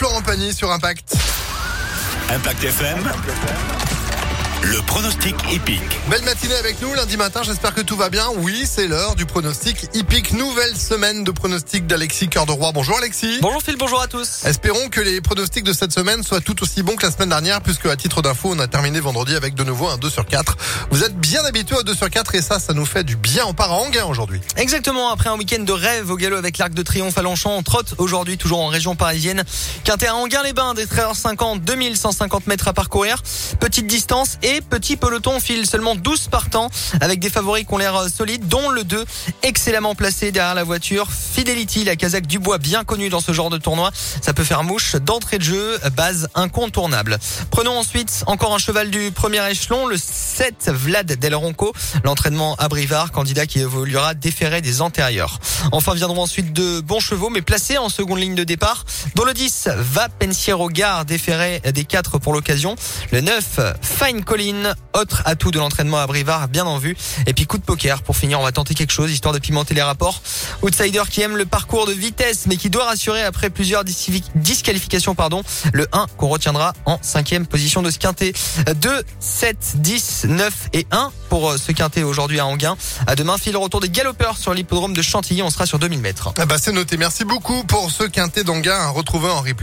Florent Pagny sur Impact. Impact FM. Le pronostic épique. Belle matinée avec nous lundi matin, j'espère que tout va bien. Oui, c'est l'heure du pronostic hippique. Nouvelle semaine de pronostic d'Alexis Cœur de Roi. Bonjour Alexis. Bonjour Phil, bonjour à tous. Espérons que les pronostics de cette semaine soient tout aussi bons que la semaine dernière, puisque à titre d'info, on a terminé vendredi avec de nouveau un 2 sur 4. Vous êtes bien habitués au 2 sur 4 et ça, ça nous fait du bien. On part à Anguin aujourd'hui. Exactement, après un week-end de rêve au galop avec l'Arc de Triomphe à Longchamp, on trotte aujourd'hui toujours en région parisienne. Quintet à Anguin-les-Bains, des 13h50, 2150 mètres à parcourir. Petite distance et petit peloton file seulement 12 partants avec des favoris qui ont l'air solides, dont le 2 excellemment placé derrière la voiture. Fidelity, la Kazakh du bois bien connue dans ce genre de tournoi. Ça peut faire mouche d'entrée de jeu, base incontournable. Prenons ensuite encore un cheval du premier échelon, le 7 Vlad Del Ronco. L'entraînement à Brivard, candidat qui évoluera déféré des antérieurs. Enfin viendront ensuite de bons chevaux, mais placés en seconde ligne de départ. Dont le 10 va Pensiero Gare, déféré des 4 pour l'occasion. Le 9 Fine Autre atout de l'entraînement à Brivard, bien en vue. Et puis coup de poker pour finir, on va tenter quelque chose histoire de pimenter les rapports. Outsider qui aime le parcours de vitesse, mais qui doit rassurer après plusieurs disqualifications, pardon. Le 1 qu'on retiendra en cinquième position de ce quintet. 2, 7, 10, 9 et 1 pour ce quintet aujourd'hui à Anguin. À demain, fil retour des galopeurs sur l'hippodrome de Chantilly. On sera sur 2000 mètres. Ah bah c'est noté. Merci beaucoup pour ce quintet d'Anguin à retrouver en replay.